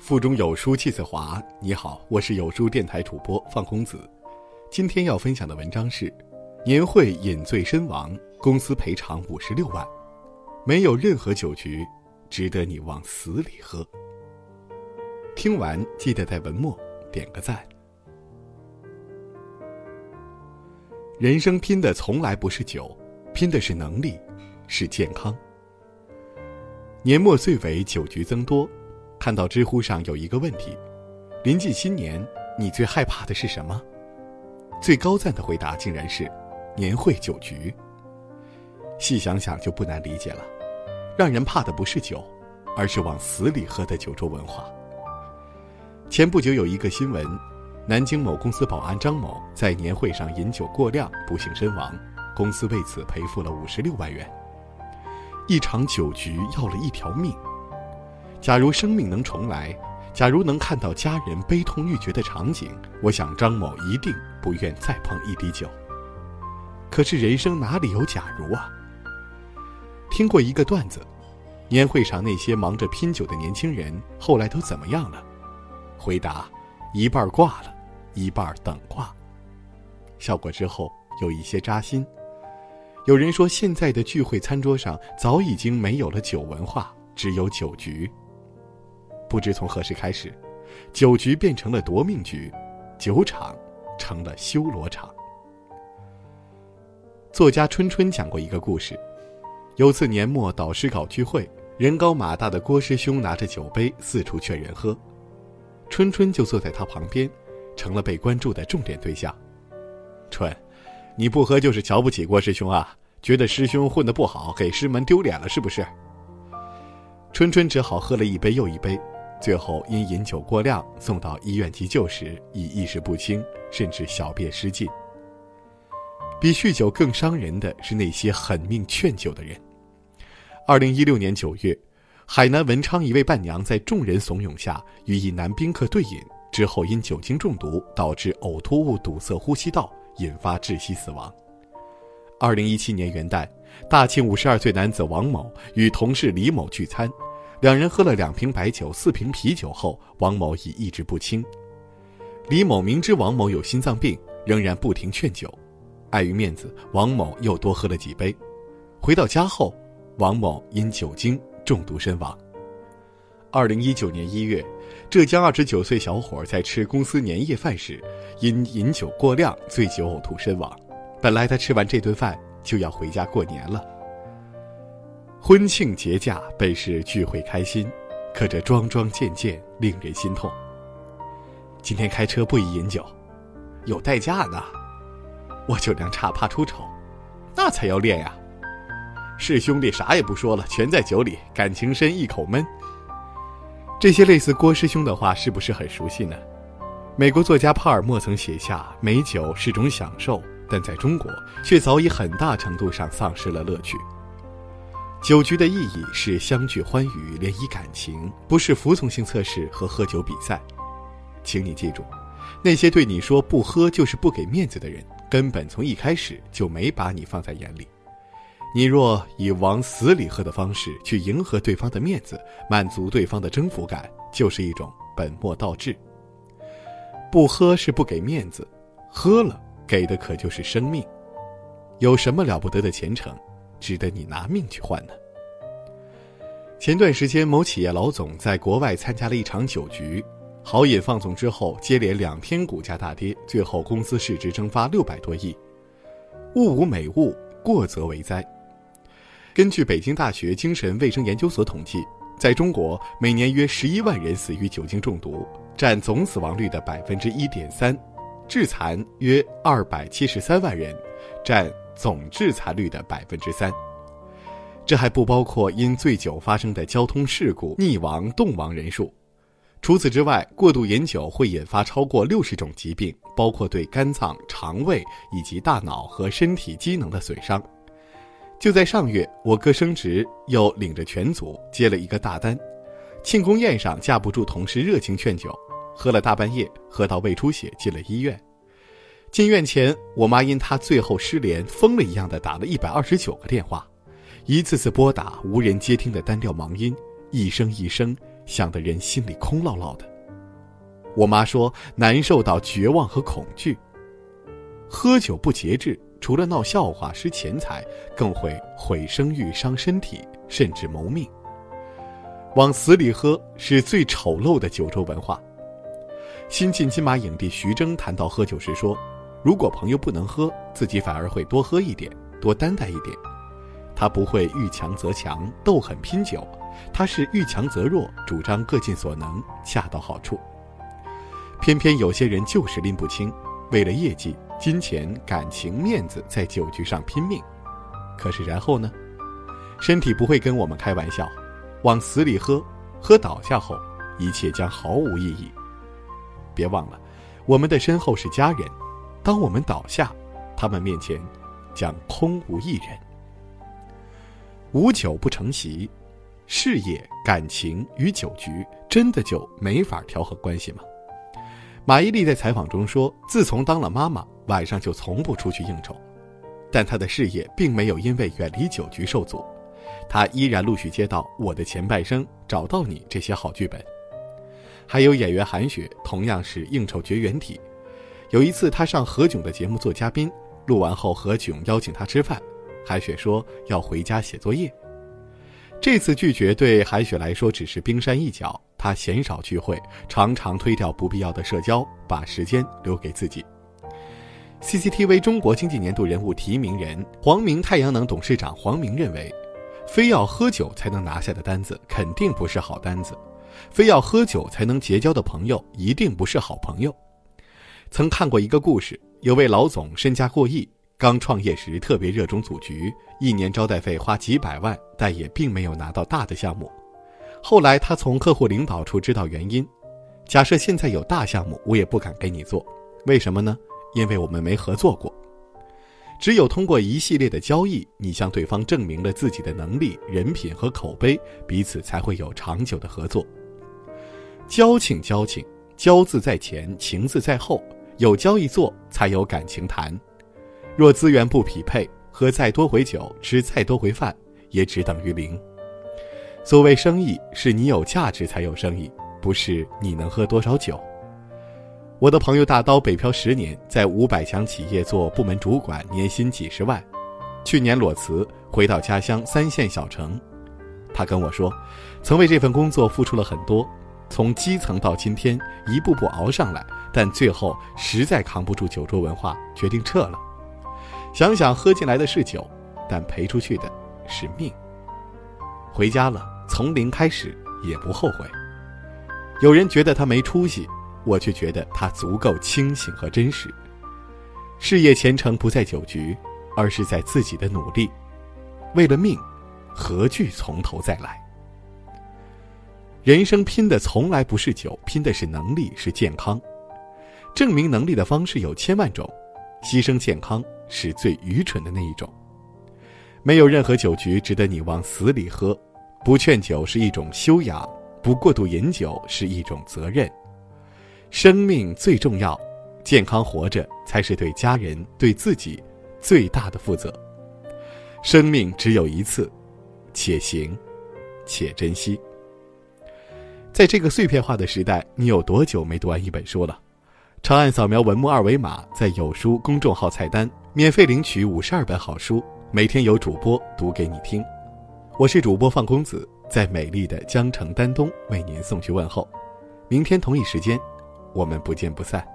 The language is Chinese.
腹中有书气自华。你好，我是有书电台主播范公子。今天要分享的文章是：年会饮醉身亡，公司赔偿五十六万，没有任何酒局值得你往死里喝。听完记得在文末点个赞。人生拼的从来不是酒，拼的是能力，是健康。年末岁尾，酒局增多。看到知乎上有一个问题：临近新年，你最害怕的是什么？最高赞的回答竟然是年会酒局。细想想就不难理解了，让人怕的不是酒，而是往死里喝的酒桌文化。前不久有一个新闻，南京某公司保安张某在年会上饮酒过量，不幸身亡，公司为此赔付了五十六万元。一场酒局要了一条命。假如生命能重来，假如能看到家人悲痛欲绝的场景，我想张某一定不愿再碰一滴酒。可是人生哪里有假如啊？听过一个段子，年会上那些忙着拼酒的年轻人后来都怎么样了？回答：一半挂了，一半等挂。笑过之后有一些扎心。有人说，现在的聚会餐桌上早已经没有了酒文化，只有酒局。不知从何时开始，酒局变成了夺命局，酒场成了修罗场。作家春春讲过一个故事：有次年末导师搞聚会，人高马大的郭师兄拿着酒杯四处劝人喝，春春就坐在他旁边，成了被关注的重点对象。春。你不喝就是瞧不起郭师兄啊？觉得师兄混得不好，给师门丢脸了是不是？春春只好喝了一杯又一杯，最后因饮酒过量送到医院急救时已意识不清，甚至小便失禁。比酗酒更伤人的是那些狠命劝酒的人。二零一六年九月，海南文昌一位伴娘在众人怂恿下与一男宾客对饮，之后因酒精中毒导致呕吐物堵塞呼吸道。引发窒息死亡。二零一七年元旦，大庆五十二岁男子王某与同事李某聚餐，两人喝了两瓶白酒、四瓶啤酒后，王某已意识不清。李某明知王某有心脏病，仍然不停劝酒，碍于面子，王某又多喝了几杯。回到家后，王某因酒精中毒身亡。二零一九年一月。浙江二十九岁小伙在吃公司年夜饭时，因饮酒过量醉酒呕吐身亡。本来他吃完这顿饭就要回家过年了。婚庆节假本是聚会开心，可这桩桩件件令人心痛。今天开车不宜饮酒，有代驾呢。我酒量差怕出丑，那才要练呀。是兄弟啥也不说了，全在酒里，感情深一口闷。这些类似郭师兄的话是不是很熟悉呢？美国作家帕尔默曾写下：“美酒是种享受，但在中国却早已很大程度上丧失了乐趣。”酒局的意义是相聚欢愉、联谊感情，不是服从性测试和喝酒比赛。请你记住，那些对你说不喝就是不给面子的人，根本从一开始就没把你放在眼里。你若以往死里喝的方式去迎合对方的面子，满足对方的征服感，就是一种本末倒置。不喝是不给面子，喝了给的可就是生命。有什么了不得的前程，值得你拿命去换呢？前段时间，某企业老总在国外参加了一场酒局，豪饮放纵之后，接连两天股价大跌，最后公司市值蒸发六百多亿。物无美物，过则为灾。根据北京大学精神卫生研究所统计，在中国每年约十一万人死于酒精中毒，占总死亡率的百分之一点三；致残约二百七十三万人，占总致残率的百分之三。这还不包括因醉酒发生的交通事故溺亡、冻亡人数。除此之外，过度饮酒会引发超过六十种疾病，包括对肝脏、肠胃以及大脑和身体机能的损伤。就在上月，我哥升职，又领着全组接了一个大单。庆功宴上，架不住同事热情劝酒，喝了大半夜，喝到胃出血，进了医院。进院前，我妈因他最后失联，疯了一样的打了一百二十九个电话，一次次拨打无人接听的单调忙音，一声一声响得人心里空落落的。我妈说难受到绝望和恐惧。喝酒不节制，除了闹笑话、失钱财，更会毁声誉、伤身体，甚至谋命。往死里喝是最丑陋的九州文化。新晋金马影帝徐峥谈到喝酒时说：“如果朋友不能喝，自己反而会多喝一点，多担待一点。他不会遇强则强，斗狠拼酒，他是遇强则弱，主张各尽所能，恰到好处。偏偏有些人就是拎不清，为了业绩、金钱、感情、面子，在酒局上拼命。可是然后呢？身体不会跟我们开玩笑。”往死里喝，喝倒下后，一切将毫无意义。别忘了，我们的身后是家人，当我们倒下，他们面前将空无一人。无酒不成席，事业、感情与酒局真的就没法调和关系吗？马伊琍在采访中说，自从当了妈妈，晚上就从不出去应酬，但她的事业并没有因为远离酒局受阻。他依然陆续接到《我的前半生》《找到你》这些好剧本，还有演员韩雪同样是应酬绝缘体。有一次，他上何炅的节目做嘉宾，录完后何炅邀请他吃饭，韩雪说要回家写作业。这次拒绝对韩雪来说只是冰山一角，她鲜少聚会，常常推掉不必要的社交，把时间留给自己。CCTV 中国经济年度人物提名人、黄明太阳能董事长黄明认为。非要喝酒才能拿下的单子，肯定不是好单子；非要喝酒才能结交的朋友，一定不是好朋友。曾看过一个故事，有位老总身家过亿，刚创业时特别热衷组局，一年招待费花几百万，但也并没有拿到大的项目。后来他从客户领导处知道原因：假设现在有大项目，我也不敢给你做，为什么呢？因为我们没合作过。只有通过一系列的交易，你向对方证明了自己的能力、人品和口碑，彼此才会有长久的合作。交情，交情，交字在前，情字在后，有交易做，才有感情谈。若资源不匹配，喝再多回酒，吃再多回饭，也只等于零。所谓生意，是你有价值才有生意，不是你能喝多少酒。我的朋友大刀北漂十年，在五百强企业做部门主管，年薪几十万。去年裸辞，回到家乡三线小城。他跟我说，曾为这份工作付出了很多，从基层到今天一步步熬上来，但最后实在扛不住酒桌文化，决定撤了。想想喝进来的是酒，但赔出去的是命。回家了，从零开始也不后悔。有人觉得他没出息。我却觉得他足够清醒和真实。事业前程不在酒局，而是在自己的努力。为了命，何惧从头再来？人生拼的从来不是酒，拼的是能力，是健康。证明能力的方式有千万种，牺牲健康是最愚蠢的那一种。没有任何酒局值得你往死里喝。不劝酒是一种修养，不过度饮酒是一种责任。生命最重要，健康活着才是对家人、对自己最大的负责。生命只有一次，且行，且珍惜。在这个碎片化的时代，你有多久没读完一本书了？长按扫描文末二维码，在有书公众号菜单免费领取五十二本好书，每天有主播读给你听。我是主播范公子，在美丽的江城丹东为您送去问候。明天同一时间。我们不见不散。